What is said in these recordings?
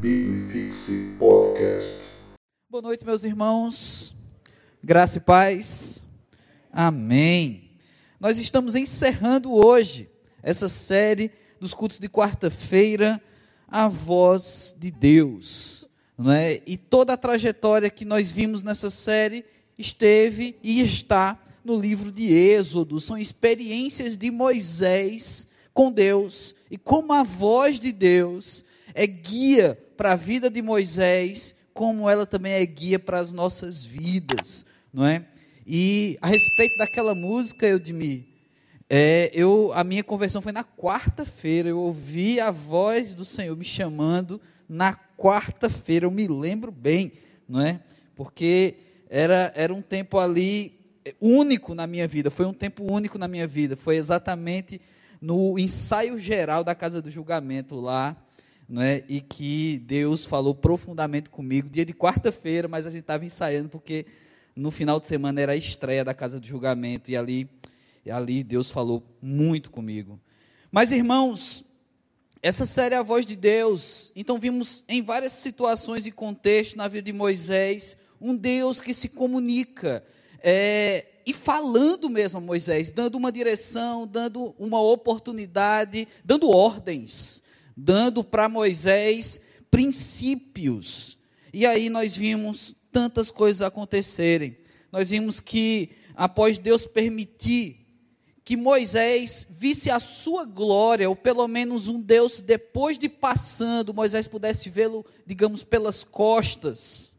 Bibifixe Podcast. Boa noite, meus irmãos. Graça e paz. Amém. Nós estamos encerrando hoje essa série dos cultos de quarta-feira, a voz de Deus, não é? E toda a trajetória que nós vimos nessa série esteve e está no livro de Êxodo. São experiências de Moisés com Deus e como a voz de Deus é guia para a vida de Moisés, como ela também é guia para as nossas vidas, não é? E a respeito daquela música, Eudemir, é, eu, a minha conversão foi na quarta-feira, eu ouvi a voz do Senhor me chamando na quarta-feira, eu me lembro bem, não é? Porque era, era um tempo ali único na minha vida, foi um tempo único na minha vida, foi exatamente no ensaio geral da Casa do Julgamento lá, né, e que Deus falou profundamente comigo, dia de quarta-feira, mas a gente estava ensaiando porque no final de semana era a estreia da Casa do Julgamento, e ali, e ali Deus falou muito comigo. Mas, irmãos, essa série é a voz de Deus, então vimos em várias situações e contextos na vida de Moisés, um Deus que se comunica, é, e falando mesmo a Moisés, dando uma direção, dando uma oportunidade, dando ordens dando para Moisés princípios. E aí nós vimos tantas coisas acontecerem. Nós vimos que após Deus permitir que Moisés visse a sua glória, ou pelo menos um Deus depois de passando, Moisés pudesse vê-lo, digamos, pelas costas.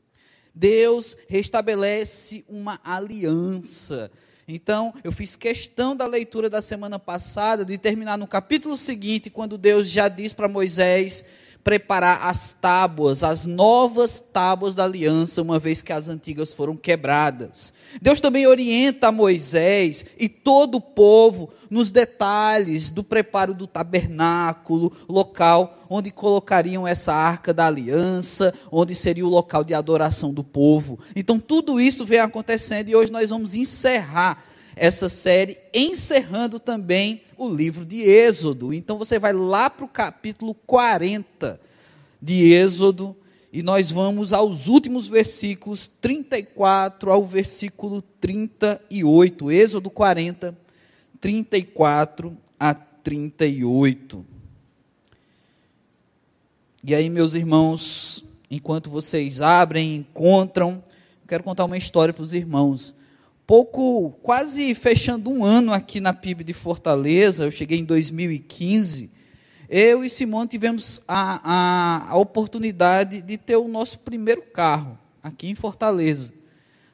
Deus restabelece uma aliança. Então, eu fiz questão da leitura da semana passada de terminar no capítulo seguinte, quando Deus já diz para Moisés preparar as tábuas, as novas tábuas da aliança, uma vez que as antigas foram quebradas. Deus também orienta Moisés e todo o povo nos detalhes do preparo do tabernáculo, local onde colocariam essa arca da aliança, onde seria o local de adoração do povo. Então tudo isso vem acontecendo e hoje nós vamos encerrar essa série, encerrando também o livro de Êxodo. Então você vai lá para o capítulo 40 de Êxodo e nós vamos aos últimos versículos, 34 ao versículo 38. Êxodo 40, 34 a 38. E aí, meus irmãos, enquanto vocês abrem, encontram, quero contar uma história para os irmãos pouco, quase fechando um ano aqui na PIB de Fortaleza, eu cheguei em 2015, eu e Simone tivemos a, a, a, oportunidade de ter o nosso primeiro carro aqui em Fortaleza.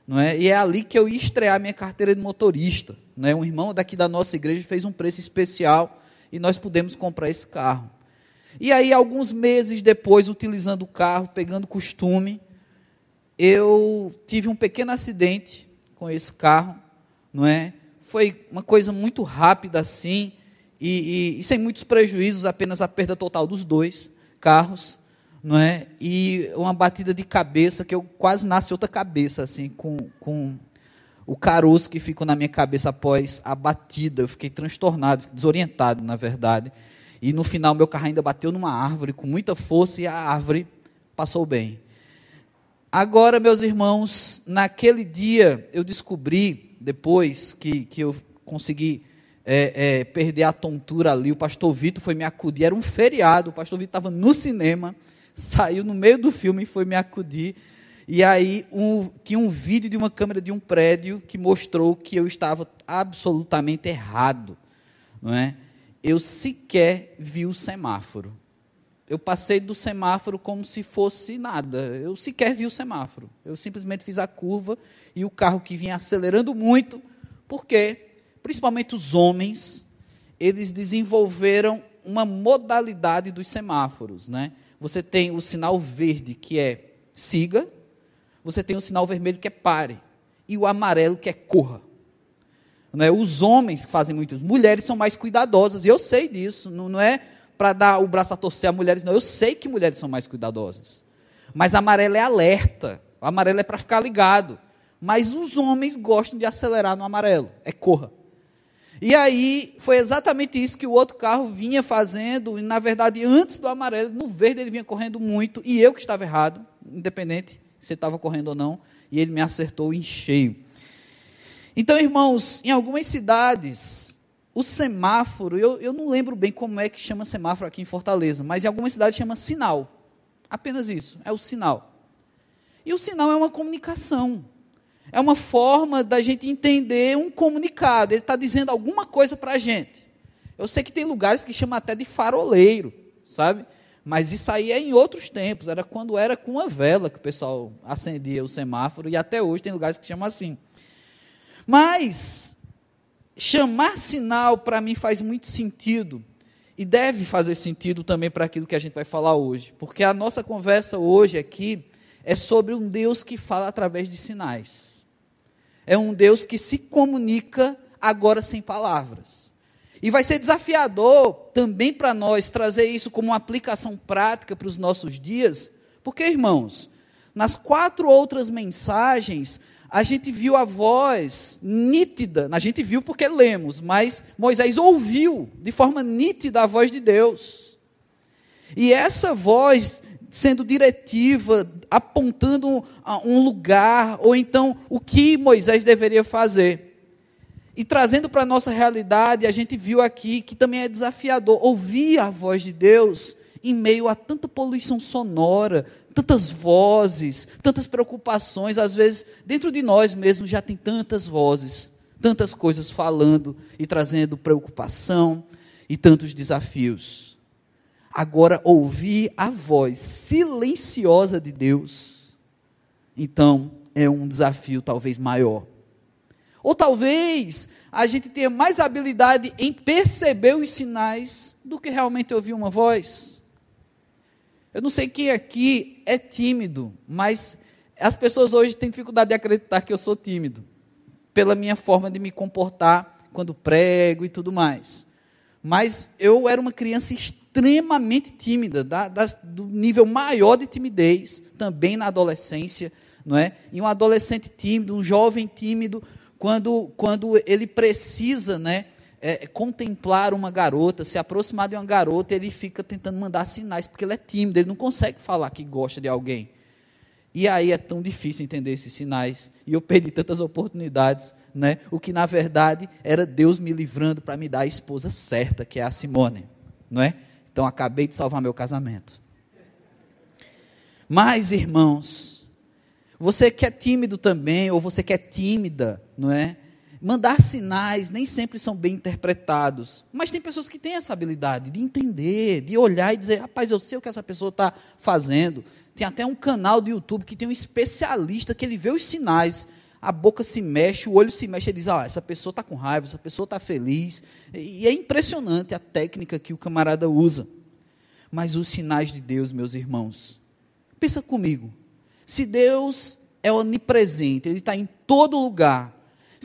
Não é? E é ali que eu ia estrear minha carteira de motorista. Não é? Um irmão daqui da nossa igreja fez um preço especial e nós pudemos comprar esse carro. E aí, alguns meses depois, utilizando o carro, pegando costume, eu tive um pequeno acidente com esse carro, não é? Foi uma coisa muito rápida assim, e, e, e sem muitos prejuízos, apenas a perda total dos dois carros, não é? E uma batida de cabeça que eu quase nasci outra cabeça assim, com, com o caroço que ficou na minha cabeça após a batida. Eu fiquei transtornado, desorientado, na verdade. E no final meu carro ainda bateu numa árvore com muita força e a árvore passou bem. Agora, meus irmãos, naquele dia eu descobri, depois que, que eu consegui é, é, perder a tontura ali, o pastor Vitor foi me acudir, era um feriado, o pastor Vitor estava no cinema, saiu no meio do filme e foi me acudir. E aí um, tinha um vídeo de uma câmera de um prédio que mostrou que eu estava absolutamente errado. Não é? Eu sequer vi o semáforo eu passei do semáforo como se fosse nada. Eu sequer vi o semáforo. Eu simplesmente fiz a curva e o carro que vinha acelerando muito, porque, principalmente os homens, eles desenvolveram uma modalidade dos semáforos. Né? Você tem o sinal verde, que é siga, você tem o sinal vermelho, que é pare, e o amarelo, que é corra. Né? Os homens fazem muito, mulheres são mais cuidadosas, e eu sei disso, não, não é para dar o braço a torcer a mulheres, não. Eu sei que mulheres são mais cuidadosas. Mas amarelo é alerta. O amarelo é para ficar ligado. Mas os homens gostam de acelerar no amarelo. É corra. E aí foi exatamente isso que o outro carro vinha fazendo, e na verdade, antes do amarelo, no verde ele vinha correndo muito, e eu que estava errado, independente se estava correndo ou não, e ele me acertou em cheio. Então, irmãos, em algumas cidades, o semáforo, eu, eu não lembro bem como é que chama semáforo aqui em Fortaleza, mas em algumas cidades chama sinal. Apenas isso, é o sinal. E o sinal é uma comunicação. É uma forma da gente entender um comunicado. Ele está dizendo alguma coisa para a gente. Eu sei que tem lugares que chamam até de faroleiro, sabe? Mas isso aí é em outros tempos. Era quando era com uma vela que o pessoal acendia o semáforo. E até hoje tem lugares que chamam assim. Mas chamar sinal para mim faz muito sentido e deve fazer sentido também para aquilo que a gente vai falar hoje, porque a nossa conversa hoje aqui é sobre um Deus que fala através de sinais. É um Deus que se comunica agora sem palavras. E vai ser desafiador também para nós trazer isso como uma aplicação prática para os nossos dias, porque, irmãos, nas quatro outras mensagens, a gente viu a voz nítida, a gente viu porque lemos, mas Moisés ouviu de forma nítida a voz de Deus. E essa voz sendo diretiva, apontando um lugar, ou então o que Moisés deveria fazer. E trazendo para a nossa realidade, a gente viu aqui que também é desafiador ouvir a voz de Deus em meio a tanta poluição sonora, tantas vozes, tantas preocupações, às vezes dentro de nós mesmos já tem tantas vozes, tantas coisas falando e trazendo preocupação e tantos desafios. Agora, ouvir a voz silenciosa de Deus, então é um desafio talvez maior. Ou talvez a gente tenha mais habilidade em perceber os sinais do que realmente ouvir uma voz. Eu não sei quem aqui é tímido, mas as pessoas hoje têm dificuldade de acreditar que eu sou tímido, pela minha forma de me comportar quando prego e tudo mais. Mas eu era uma criança extremamente tímida, da, da, do nível maior de timidez, também na adolescência, não é? E um adolescente tímido, um jovem tímido, quando, quando ele precisa, né, é, contemplar uma garota, se aproximar de uma garota, ele fica tentando mandar sinais, porque ele é tímido, ele não consegue falar que gosta de alguém. E aí é tão difícil entender esses sinais. E eu perdi tantas oportunidades, né? O que na verdade era Deus me livrando para me dar a esposa certa, que é a Simone, não é? Então acabei de salvar meu casamento. Mas, irmãos, você que é tímido também, ou você que é tímida, não é? Mandar sinais nem sempre são bem interpretados. Mas tem pessoas que têm essa habilidade de entender, de olhar e dizer: rapaz, eu sei o que essa pessoa está fazendo. Tem até um canal do YouTube que tem um especialista que ele vê os sinais. A boca se mexe, o olho se mexe, ele diz: ah, essa pessoa está com raiva, essa pessoa está feliz. E é impressionante a técnica que o camarada usa. Mas os sinais de Deus, meus irmãos, pensa comigo. Se Deus é onipresente, Ele está em todo lugar.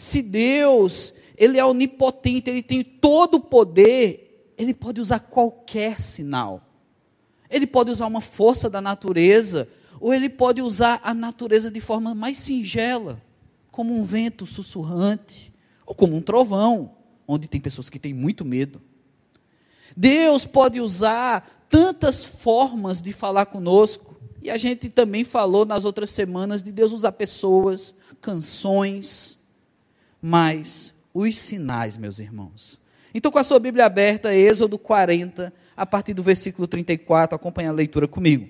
Se Deus, Ele é onipotente, Ele tem todo o poder, Ele pode usar qualquer sinal. Ele pode usar uma força da natureza, ou ele pode usar a natureza de forma mais singela, como um vento sussurrante, ou como um trovão, onde tem pessoas que têm muito medo. Deus pode usar tantas formas de falar conosco, e a gente também falou nas outras semanas de Deus usar pessoas, canções, mas os sinais, meus irmãos. Então, com a sua Bíblia aberta, Êxodo 40, a partir do versículo 34, acompanhe a leitura comigo.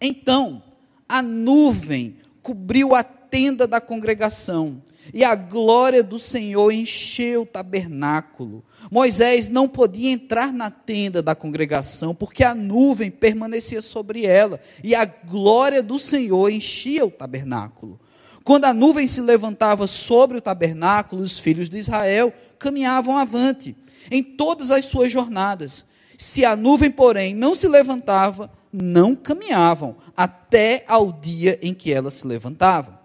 Então, a nuvem cobriu a tenda da congregação, e a glória do Senhor encheu o tabernáculo. Moisés não podia entrar na tenda da congregação, porque a nuvem permanecia sobre ela, e a glória do Senhor enchia o tabernáculo. Quando a nuvem se levantava sobre o tabernáculo, os filhos de Israel caminhavam avante em todas as suas jornadas. Se a nuvem, porém, não se levantava, não caminhavam, até ao dia em que ela se levantava.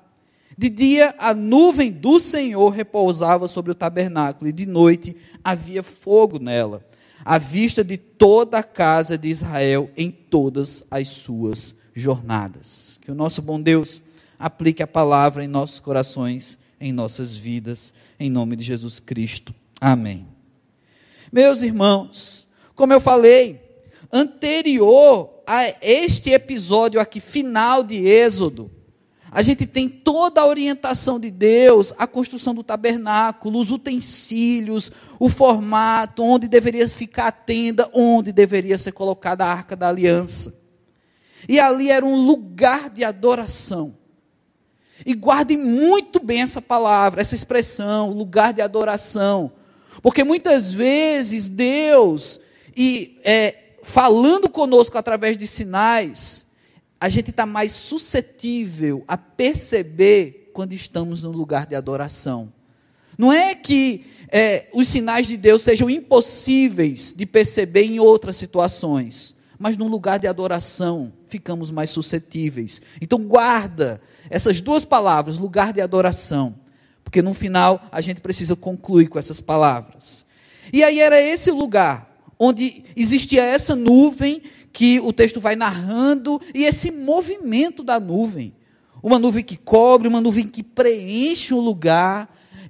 De dia, a nuvem do Senhor repousava sobre o tabernáculo, e de noite havia fogo nela, à vista de toda a casa de Israel em todas as suas jornadas. Que o nosso bom Deus aplique a palavra em nossos corações, em nossas vidas, em nome de Jesus Cristo. Amém. Meus irmãos, como eu falei, anterior a este episódio aqui, final de Êxodo, a gente tem toda a orientação de Deus, a construção do tabernáculo, os utensílios, o formato, onde deveria ficar a tenda, onde deveria ser colocada a arca da aliança. E ali era um lugar de adoração. E guardem muito bem essa palavra, essa expressão, lugar de adoração. Porque muitas vezes Deus, e é, falando conosco através de sinais, a gente está mais suscetível a perceber quando estamos no lugar de adoração. Não é que é, os sinais de Deus sejam impossíveis de perceber em outras situações, mas no lugar de adoração ficamos mais suscetíveis. Então guarda essas duas palavras, lugar de adoração, porque no final a gente precisa concluir com essas palavras. E aí era esse lugar onde existia essa nuvem que o texto vai narrando e esse movimento da nuvem. Uma nuvem que cobre, uma nuvem que preenche o lugar.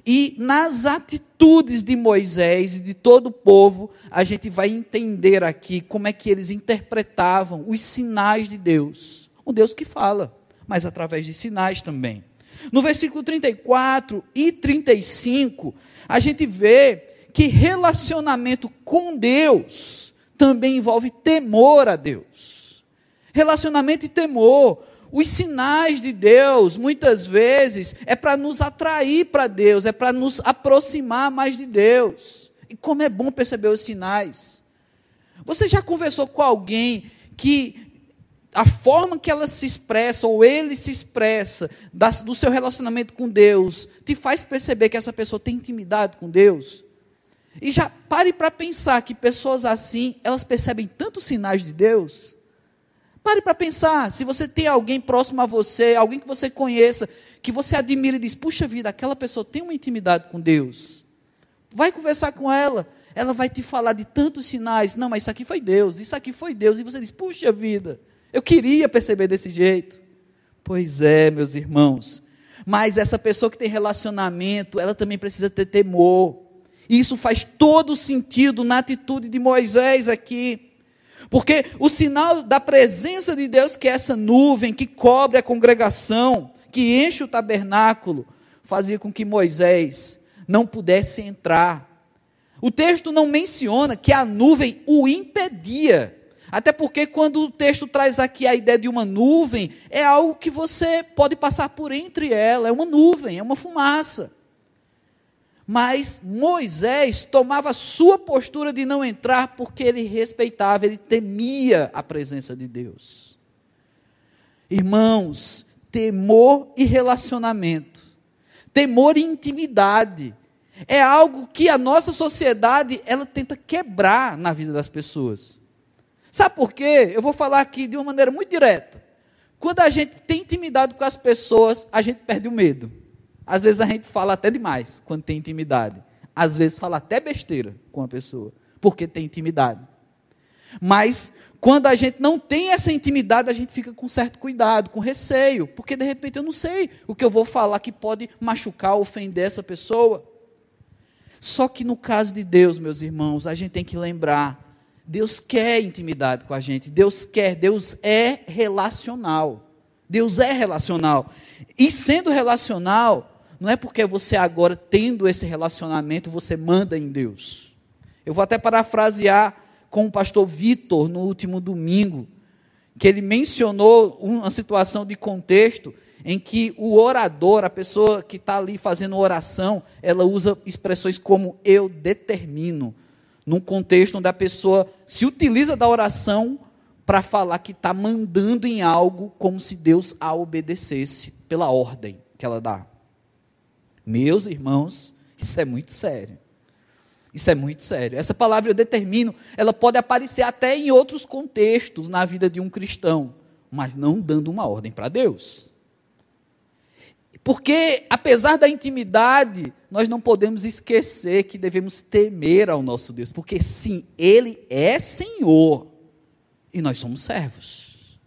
E nas atitudes de Moisés e de todo o povo, a gente vai entender aqui como é que eles interpretavam os sinais de Deus. Um Deus que fala, mas através de sinais também. No versículo 34 e 35, a gente vê que relacionamento com Deus também envolve temor a Deus. Relacionamento e temor. Os sinais de Deus, muitas vezes, é para nos atrair para Deus, é para nos aproximar mais de Deus. E como é bom perceber os sinais. Você já conversou com alguém que a forma que ela se expressa, ou ele se expressa, do seu relacionamento com Deus, te faz perceber que essa pessoa tem intimidade com Deus? E já pare para pensar que pessoas assim, elas percebem tantos sinais de Deus. Pare para pensar, se você tem alguém próximo a você, alguém que você conheça, que você admira e diz: puxa vida, aquela pessoa tem uma intimidade com Deus. Vai conversar com ela, ela vai te falar de tantos sinais. Não, mas isso aqui foi Deus, isso aqui foi Deus. E você diz: puxa vida, eu queria perceber desse jeito. Pois é, meus irmãos. Mas essa pessoa que tem relacionamento, ela também precisa ter temor. E isso faz todo sentido na atitude de Moisés aqui. Porque o sinal da presença de Deus, que é essa nuvem que cobre a congregação, que enche o tabernáculo, fazia com que Moisés não pudesse entrar. O texto não menciona que a nuvem o impedia. Até porque, quando o texto traz aqui a ideia de uma nuvem, é algo que você pode passar por entre ela, é uma nuvem, é uma fumaça. Mas Moisés tomava sua postura de não entrar porque ele respeitava, ele temia a presença de Deus. Irmãos, temor e relacionamento, temor e intimidade, é algo que a nossa sociedade ela tenta quebrar na vida das pessoas. Sabe por quê? Eu vou falar aqui de uma maneira muito direta. Quando a gente tem intimidade com as pessoas, a gente perde o medo. Às vezes a gente fala até demais quando tem intimidade. Às vezes fala até besteira com a pessoa, porque tem intimidade. Mas quando a gente não tem essa intimidade, a gente fica com certo cuidado, com receio, porque de repente eu não sei o que eu vou falar que pode machucar, ofender essa pessoa. Só que no caso de Deus, meus irmãos, a gente tem que lembrar: Deus quer intimidade com a gente, Deus quer, Deus é relacional. Deus é relacional. E sendo relacional, não é porque você agora, tendo esse relacionamento, você manda em Deus. Eu vou até parafrasear com o pastor Vitor no último domingo, que ele mencionou uma situação de contexto em que o orador, a pessoa que está ali fazendo oração, ela usa expressões como eu determino, num contexto onde a pessoa se utiliza da oração para falar que está mandando em algo como se Deus a obedecesse pela ordem que ela dá. Meus irmãos, isso é muito sério. Isso é muito sério. Essa palavra eu determino, ela pode aparecer até em outros contextos na vida de um cristão, mas não dando uma ordem para Deus. Porque, apesar da intimidade, nós não podemos esquecer que devemos temer ao nosso Deus, porque sim, Ele é Senhor e nós somos servos.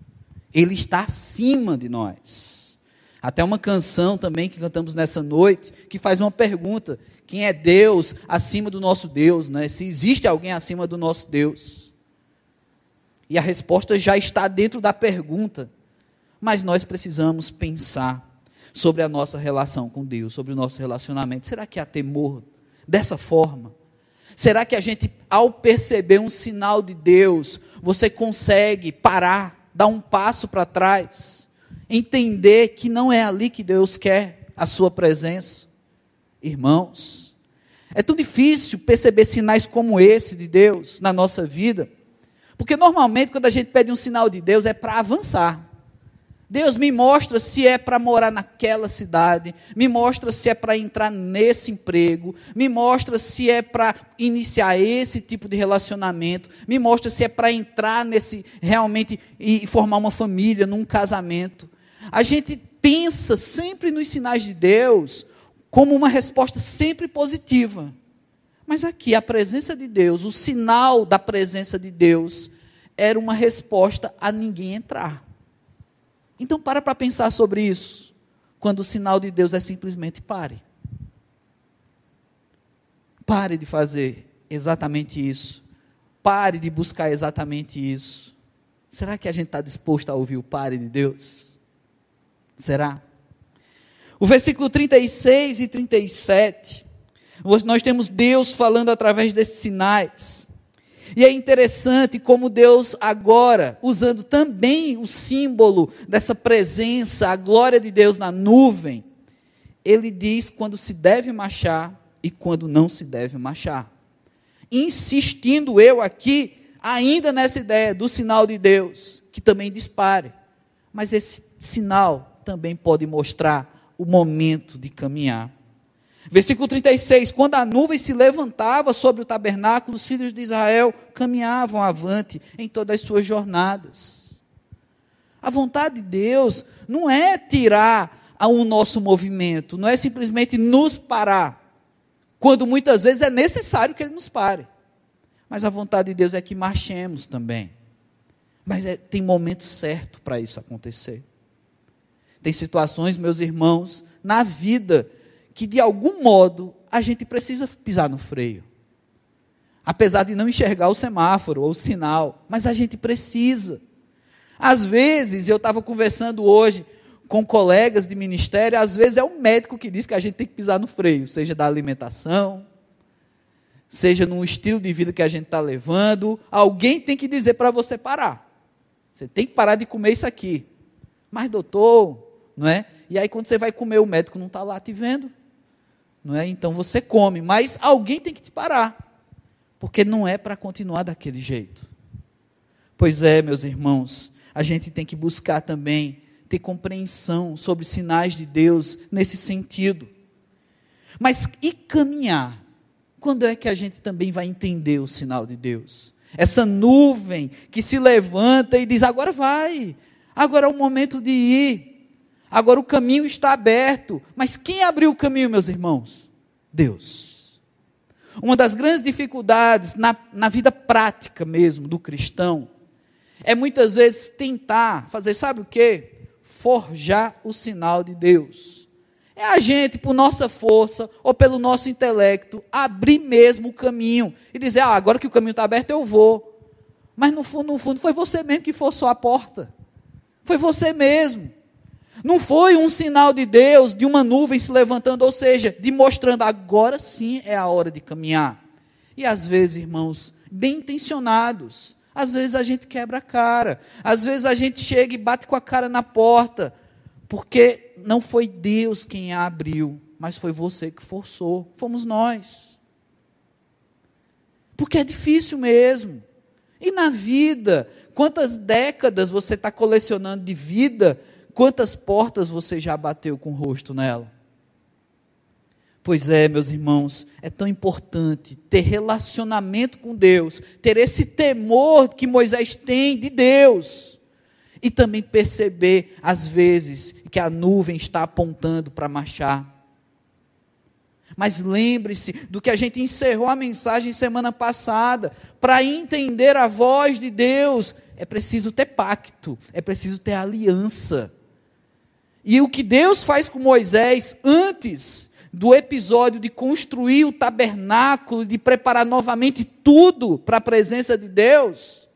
Ele está acima de nós. Até uma canção também que cantamos nessa noite, que faz uma pergunta: Quem é Deus acima do nosso Deus, né? Se existe alguém acima do nosso Deus. E a resposta já está dentro da pergunta. Mas nós precisamos pensar sobre a nossa relação com Deus, sobre o nosso relacionamento. Será que há temor dessa forma? Será que a gente, ao perceber um sinal de Deus, você consegue parar, dar um passo para trás, entender que não é ali que Deus quer a sua presença? Irmãos, é tão difícil perceber sinais como esse de Deus na nossa vida, porque normalmente quando a gente pede um sinal de Deus é para avançar. Deus me mostra se é para morar naquela cidade, me mostra se é para entrar nesse emprego, me mostra se é para iniciar esse tipo de relacionamento, me mostra se é para entrar nesse realmente e formar uma família, num casamento. A gente pensa sempre nos sinais de Deus como uma resposta sempre positiva. Mas aqui a presença de Deus, o sinal da presença de Deus era uma resposta a ninguém entrar. Então para para pensar sobre isso. Quando o sinal de Deus é simplesmente pare. Pare de fazer exatamente isso. Pare de buscar exatamente isso. Será que a gente está disposto a ouvir o pare de Deus? Será? O versículo 36 e 37, nós temos Deus falando através desses sinais. E é interessante como Deus, agora, usando também o símbolo dessa presença, a glória de Deus na nuvem, ele diz quando se deve marchar e quando não se deve marchar. Insistindo eu aqui, ainda nessa ideia do sinal de Deus, que também dispare. Mas esse sinal também pode mostrar o momento de caminhar. Versículo 36: Quando a nuvem se levantava sobre o tabernáculo, os filhos de Israel caminhavam avante em todas as suas jornadas. A vontade de Deus não é tirar o nosso movimento, não é simplesmente nos parar, quando muitas vezes é necessário que Ele nos pare. Mas a vontade de Deus é que marchemos também. Mas é, tem momento certo para isso acontecer. Tem situações, meus irmãos, na vida que de algum modo a gente precisa pisar no freio. Apesar de não enxergar o semáforo ou o sinal, mas a gente precisa. Às vezes, eu estava conversando hoje com colegas de ministério, às vezes é o médico que diz que a gente tem que pisar no freio, seja da alimentação, seja no estilo de vida que a gente está levando, alguém tem que dizer para você parar. Você tem que parar de comer isso aqui. Mas, doutor, não é? E aí, quando você vai comer, o médico não está lá te vendo não é? Então você come, mas alguém tem que te parar, porque não é para continuar daquele jeito. Pois é, meus irmãos, a gente tem que buscar também ter compreensão sobre sinais de Deus nesse sentido. Mas e caminhar? Quando é que a gente também vai entender o sinal de Deus? Essa nuvem que se levanta e diz: agora vai, agora é o momento de ir. Agora o caminho está aberto. Mas quem abriu o caminho, meus irmãos? Deus. Uma das grandes dificuldades na, na vida prática mesmo do cristão é muitas vezes tentar fazer, sabe o que? Forjar o sinal de Deus. É a gente, por nossa força ou pelo nosso intelecto, abrir mesmo o caminho e dizer: ah, agora que o caminho está aberto, eu vou. Mas no fundo, no fundo, foi você mesmo que forçou a porta. Foi você mesmo. Não foi um sinal de Deus, de uma nuvem se levantando, ou seja, de mostrando agora sim é a hora de caminhar. E às vezes, irmãos, bem intencionados, às vezes a gente quebra a cara, às vezes a gente chega e bate com a cara na porta, porque não foi Deus quem a abriu, mas foi você que forçou, fomos nós. Porque é difícil mesmo. E na vida, quantas décadas você está colecionando de vida Quantas portas você já bateu com o rosto nela? Pois é, meus irmãos, é tão importante ter relacionamento com Deus, ter esse temor que Moisés tem de Deus, e também perceber, às vezes, que a nuvem está apontando para marchar. Mas lembre-se do que a gente encerrou a mensagem semana passada. Para entender a voz de Deus, é preciso ter pacto, é preciso ter aliança. E o que Deus faz com Moisés antes do episódio de construir o tabernáculo, de preparar novamente tudo para a presença de Deus,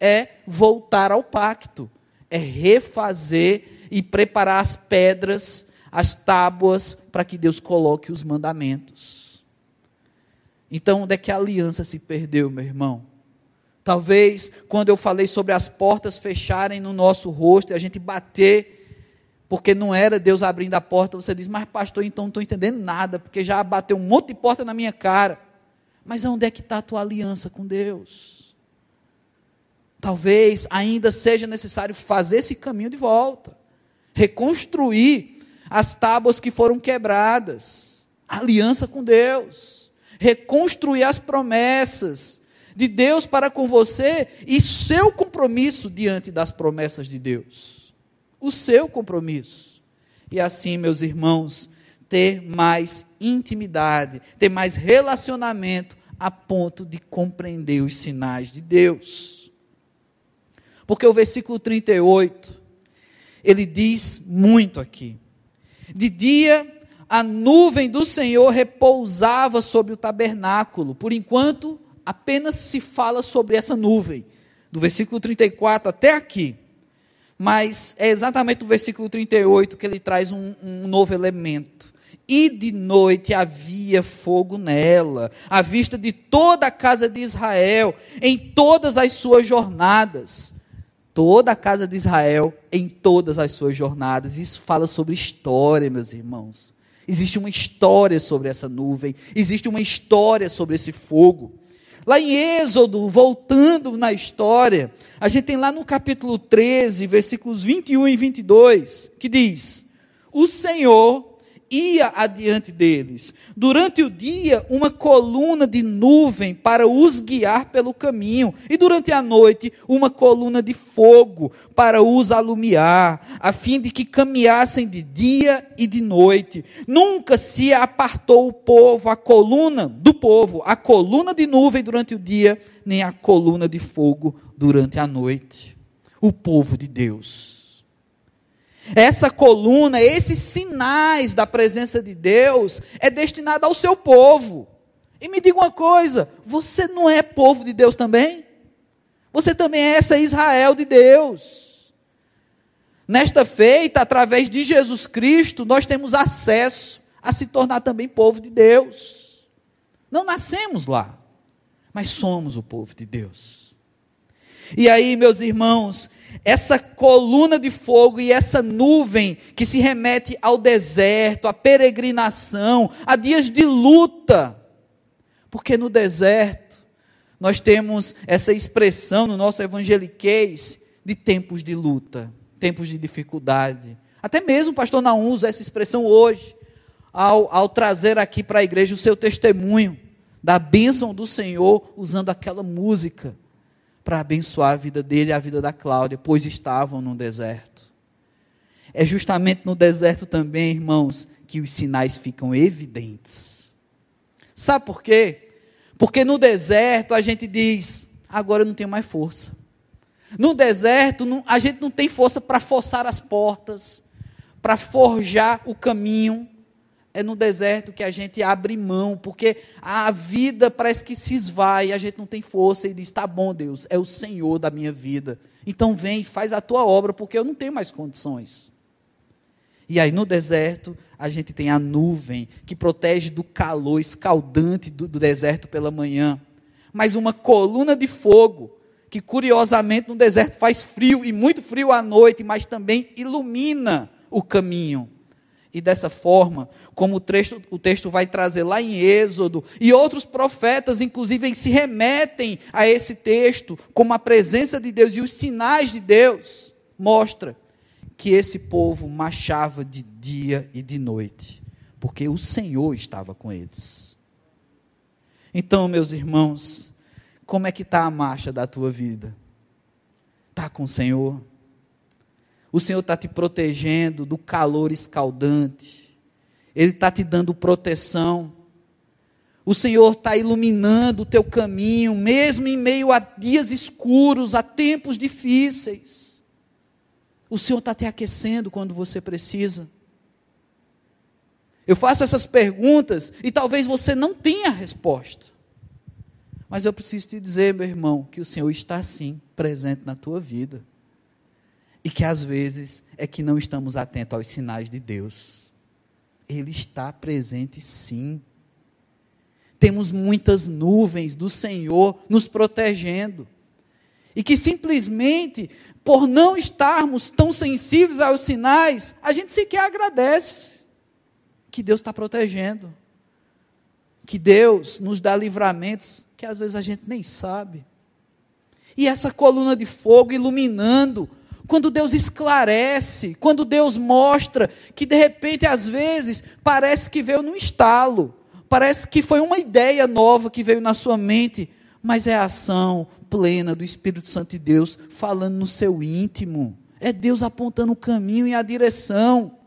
é voltar ao pacto, é refazer e preparar as pedras, as tábuas, para que Deus coloque os mandamentos. Então, onde é que a aliança se perdeu, meu irmão? Talvez quando eu falei sobre as portas fecharem no nosso rosto e a gente bater porque não era Deus abrindo a porta, você diz, mas pastor, então não estou entendendo nada, porque já bateu um monte de porta na minha cara. Mas onde é que está a tua aliança com Deus? Talvez ainda seja necessário fazer esse caminho de volta, reconstruir as tábuas que foram quebradas, aliança com Deus, reconstruir as promessas de Deus para com você e seu compromisso diante das promessas de Deus o seu compromisso. E assim, meus irmãos, ter mais intimidade, ter mais relacionamento a ponto de compreender os sinais de Deus. Porque o versículo 38, ele diz muito aqui. De dia, a nuvem do Senhor repousava sobre o tabernáculo. Por enquanto, apenas se fala sobre essa nuvem. Do versículo 34 até aqui. Mas é exatamente o versículo 38 que ele traz um, um novo elemento. E de noite havia fogo nela, à vista de toda a casa de Israel, em todas as suas jornadas. Toda a casa de Israel, em todas as suas jornadas. Isso fala sobre história, meus irmãos. Existe uma história sobre essa nuvem, existe uma história sobre esse fogo. Lá em Êxodo, voltando na história, a gente tem lá no capítulo 13, versículos 21 e 22, que diz: O Senhor ia adiante deles. Durante o dia, uma coluna de nuvem para os guiar pelo caminho, e durante a noite, uma coluna de fogo para os alumiar, a fim de que caminhassem de dia e de noite. Nunca se apartou o povo, a coluna do povo, a coluna de nuvem durante o dia, nem a coluna de fogo durante a noite. O povo de Deus essa coluna, esses sinais da presença de Deus, é destinada ao seu povo. E me diga uma coisa: você não é povo de Deus também? Você também é essa Israel de Deus. Nesta feita, através de Jesus Cristo, nós temos acesso a se tornar também povo de Deus. Não nascemos lá, mas somos o povo de Deus. E aí, meus irmãos, essa coluna de fogo e essa nuvem que se remete ao deserto, à peregrinação, a dias de luta. Porque no deserto nós temos essa expressão no nosso evangeliquez de tempos de luta, tempos de dificuldade. Até mesmo o pastor Naum usa essa expressão hoje, ao, ao trazer aqui para a igreja o seu testemunho da bênção do Senhor usando aquela música para abençoar a vida dele e a vida da Cláudia, pois estavam no deserto. É justamente no deserto também, irmãos, que os sinais ficam evidentes. Sabe por quê? Porque no deserto a gente diz: agora eu não tenho mais força. No deserto a gente não tem força para forçar as portas, para forjar o caminho é no deserto que a gente abre mão, porque a vida parece que se esvai, a gente não tem força e diz: tá bom, Deus, é o Senhor da minha vida. Então vem e faz a tua obra, porque eu não tenho mais condições. E aí no deserto, a gente tem a nuvem que protege do calor escaldante do, do deserto pela manhã, mas uma coluna de fogo que curiosamente no deserto faz frio e muito frio à noite, mas também ilumina o caminho. E dessa forma, como o texto, o texto vai trazer lá em Êxodo, e outros profetas, inclusive, se remetem a esse texto, como a presença de Deus e os sinais de Deus, mostra que esse povo marchava de dia e de noite, porque o Senhor estava com eles. Então, meus irmãos, como é que está a marcha da tua vida? Está com o Senhor? O Senhor está te protegendo do calor escaldante. Ele está te dando proteção. O Senhor está iluminando o teu caminho, mesmo em meio a dias escuros, a tempos difíceis. O Senhor está te aquecendo quando você precisa. Eu faço essas perguntas e talvez você não tenha resposta. Mas eu preciso te dizer, meu irmão, que o Senhor está sim presente na tua vida. E que às vezes é que não estamos atentos aos sinais de Deus. Ele está presente sim. Temos muitas nuvens do Senhor nos protegendo. E que simplesmente, por não estarmos tão sensíveis aos sinais, a gente sequer agradece que Deus está protegendo. Que Deus nos dá livramentos que às vezes a gente nem sabe. E essa coluna de fogo iluminando, quando Deus esclarece, quando Deus mostra que de repente, às vezes, parece que veio num estalo, parece que foi uma ideia nova que veio na sua mente, mas é a ação plena do Espírito Santo de Deus falando no seu íntimo. É Deus apontando o caminho e a direção.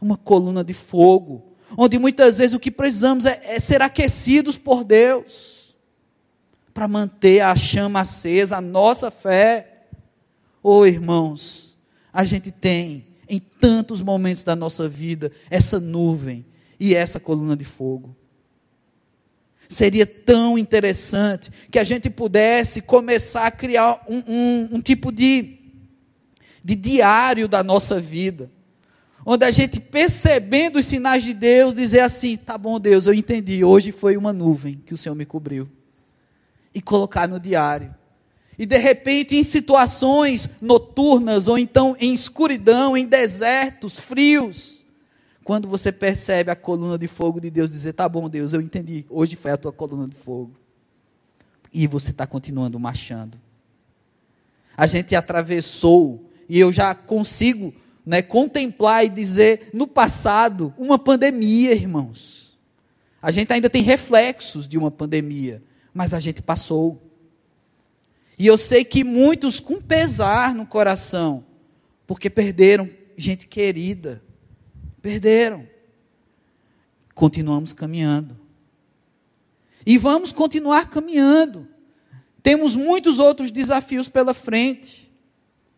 Uma coluna de fogo, onde muitas vezes o que precisamos é, é ser aquecidos por Deus, para manter a chama acesa, a nossa fé. Oh, irmãos, a gente tem em tantos momentos da nossa vida essa nuvem e essa coluna de fogo. Seria tão interessante que a gente pudesse começar a criar um, um, um tipo de, de diário da nossa vida onde a gente percebendo os sinais de Deus, dizer assim: tá bom, Deus, eu entendi, hoje foi uma nuvem que o Senhor me cobriu. E colocar no diário. E de repente, em situações noturnas, ou então em escuridão, em desertos frios, quando você percebe a coluna de fogo de Deus, dizer: Tá bom, Deus, eu entendi. Hoje foi a tua coluna de fogo. E você está continuando marchando. A gente atravessou, e eu já consigo né, contemplar e dizer: no passado, uma pandemia, irmãos. A gente ainda tem reflexos de uma pandemia, mas a gente passou. E eu sei que muitos com pesar no coração, porque perderam gente querida Perderam. Continuamos caminhando. E vamos continuar caminhando. Temos muitos outros desafios pela frente.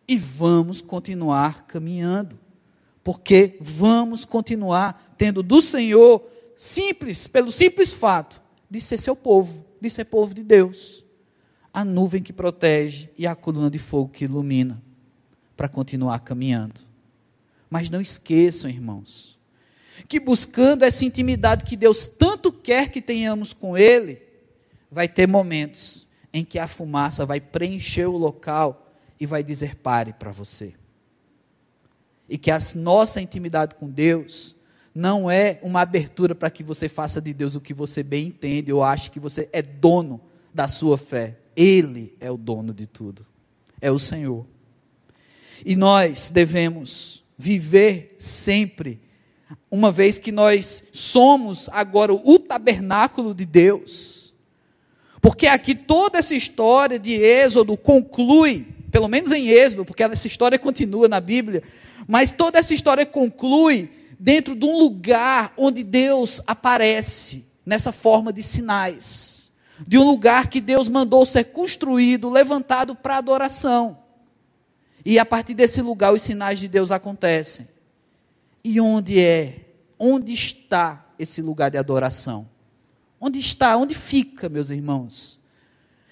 E vamos continuar caminhando. Porque vamos continuar tendo do Senhor, simples, pelo simples fato de ser seu povo, de ser povo de Deus. A nuvem que protege e a coluna de fogo que ilumina, para continuar caminhando. Mas não esqueçam, irmãos, que buscando essa intimidade que Deus tanto quer que tenhamos com Ele, vai ter momentos em que a fumaça vai preencher o local e vai dizer pare para você. E que a nossa intimidade com Deus não é uma abertura para que você faça de Deus o que você bem entende ou ache que você é dono da sua fé. Ele é o dono de tudo. É o Senhor. E nós devemos viver sempre, uma vez que nós somos agora o tabernáculo de Deus. Porque aqui toda essa história de Êxodo conclui, pelo menos em Êxodo, porque essa história continua na Bíblia, mas toda essa história conclui dentro de um lugar onde Deus aparece nessa forma de sinais, de um lugar que Deus mandou ser construído, levantado para adoração. E a partir desse lugar os sinais de Deus acontecem. E onde é? Onde está esse lugar de adoração? Onde está? Onde fica, meus irmãos?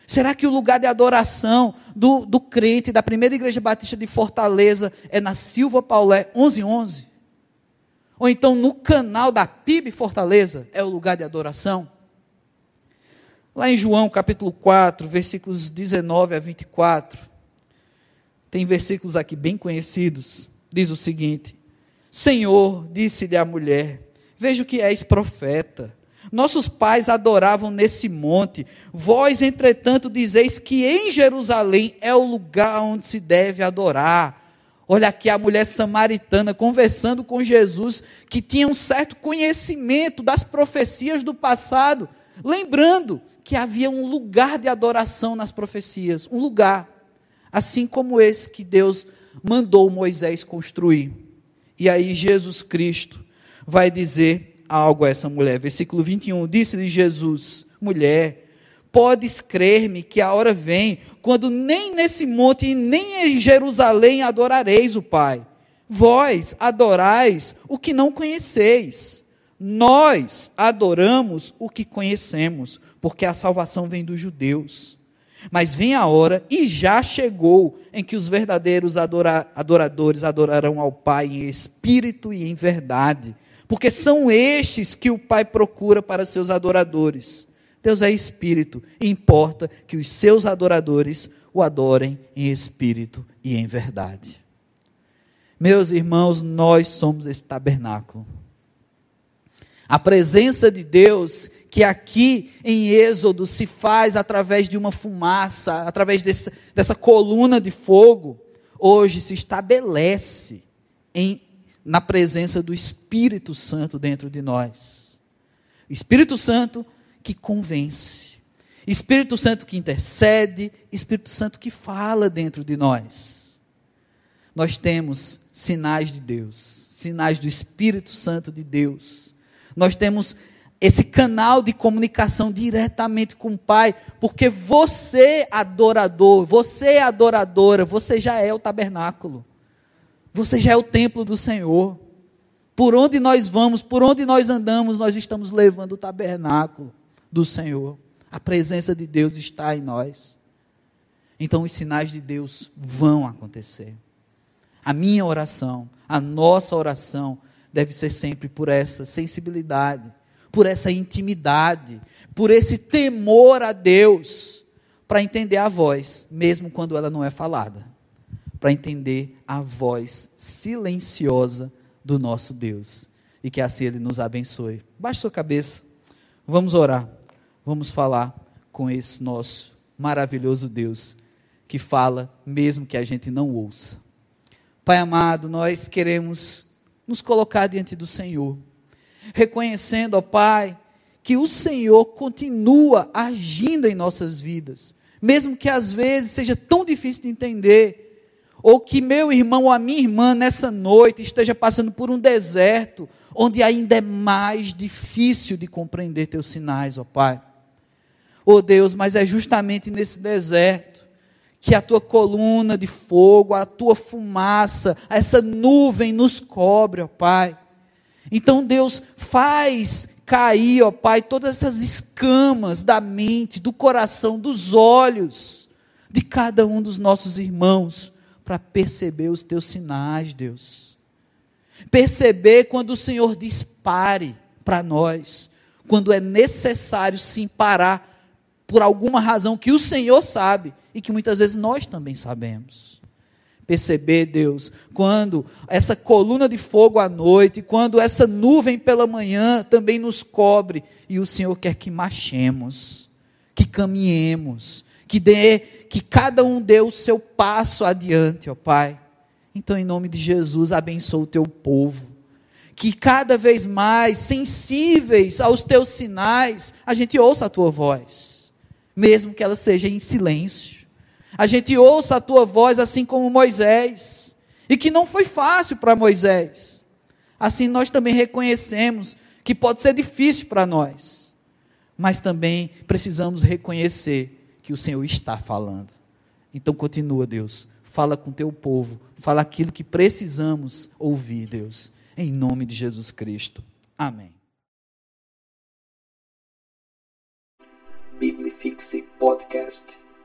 Será que o lugar de adoração do, do crente da primeira igreja batista de Fortaleza é na Silva Paulé 1111? Ou então no canal da PIB Fortaleza é o lugar de adoração? Lá em João capítulo 4, versículos 19 a 24, tem versículos aqui bem conhecidos. Diz o seguinte: Senhor, disse-lhe a mulher, vejo que és profeta. Nossos pais adoravam nesse monte. Vós, entretanto, dizeis que em Jerusalém é o lugar onde se deve adorar. Olha aqui a mulher samaritana conversando com Jesus, que tinha um certo conhecimento das profecias do passado, lembrando que havia um lugar de adoração nas profecias, um lugar assim como esse que Deus mandou Moisés construir. E aí Jesus Cristo vai dizer algo a essa mulher. Versículo 21, disse-lhe Jesus: Mulher, podes crer-me que a hora vem, quando nem nesse monte, nem em Jerusalém adorareis o Pai. vós adorais o que não conheceis. Nós adoramos o que conhecemos, porque a salvação vem dos judeus. Mas vem a hora, e já chegou, em que os verdadeiros adora adoradores adorarão ao Pai em espírito e em verdade, porque são estes que o Pai procura para seus adoradores. Deus é espírito, e importa que os seus adoradores o adorem em espírito e em verdade. Meus irmãos, nós somos esse tabernáculo. A presença de Deus que aqui em Êxodo se faz através de uma fumaça, através desse, dessa coluna de fogo, hoje se estabelece em, na presença do Espírito Santo dentro de nós. Espírito Santo que convence, Espírito Santo que intercede, Espírito Santo que fala dentro de nós. Nós temos sinais de Deus, sinais do Espírito Santo de Deus. Nós temos esse canal de comunicação diretamente com o Pai, porque você, adorador, você, adoradora, você já é o tabernáculo, você já é o templo do Senhor. Por onde nós vamos, por onde nós andamos, nós estamos levando o tabernáculo do Senhor. A presença de Deus está em nós. Então os sinais de Deus vão acontecer. A minha oração, a nossa oração, deve ser sempre por essa sensibilidade por essa intimidade, por esse temor a Deus, para entender a voz, mesmo quando ela não é falada, para entender a voz silenciosa do nosso Deus. E que assim Ele nos abençoe. Baixe sua cabeça, vamos orar, vamos falar com esse nosso maravilhoso Deus que fala mesmo que a gente não ouça. Pai amado, nós queremos nos colocar diante do Senhor reconhecendo, ó Pai, que o Senhor continua agindo em nossas vidas, mesmo que às vezes seja tão difícil de entender, ou que meu irmão ou a minha irmã nessa noite esteja passando por um deserto, onde ainda é mais difícil de compreender teus sinais, ó Pai. Oh Deus, mas é justamente nesse deserto que a tua coluna de fogo, a tua fumaça, essa nuvem nos cobre, ó Pai. Então Deus faz cair, ó Pai, todas essas escamas da mente, do coração, dos olhos de cada um dos nossos irmãos, para perceber os teus sinais, Deus. Perceber quando o Senhor diz pare para nós, quando é necessário sim parar por alguma razão que o Senhor sabe e que muitas vezes nós também sabemos perceber, Deus, quando essa coluna de fogo à noite, quando essa nuvem pela manhã também nos cobre, e o Senhor quer que marchemos, que caminhemos, que dê, que cada um dê o seu passo adiante, ó Pai. Então, em nome de Jesus, abençoa o teu povo. Que cada vez mais sensíveis aos teus sinais, a gente ouça a tua voz, mesmo que ela seja em silêncio a gente ouça a tua voz assim como Moisés, e que não foi fácil para Moisés. Assim nós também reconhecemos que pode ser difícil para nós, mas também precisamos reconhecer que o Senhor está falando. Então continua, Deus, fala com teu povo, fala aquilo que precisamos ouvir, Deus, em nome de Jesus Cristo. Amém. Biblifixe Podcast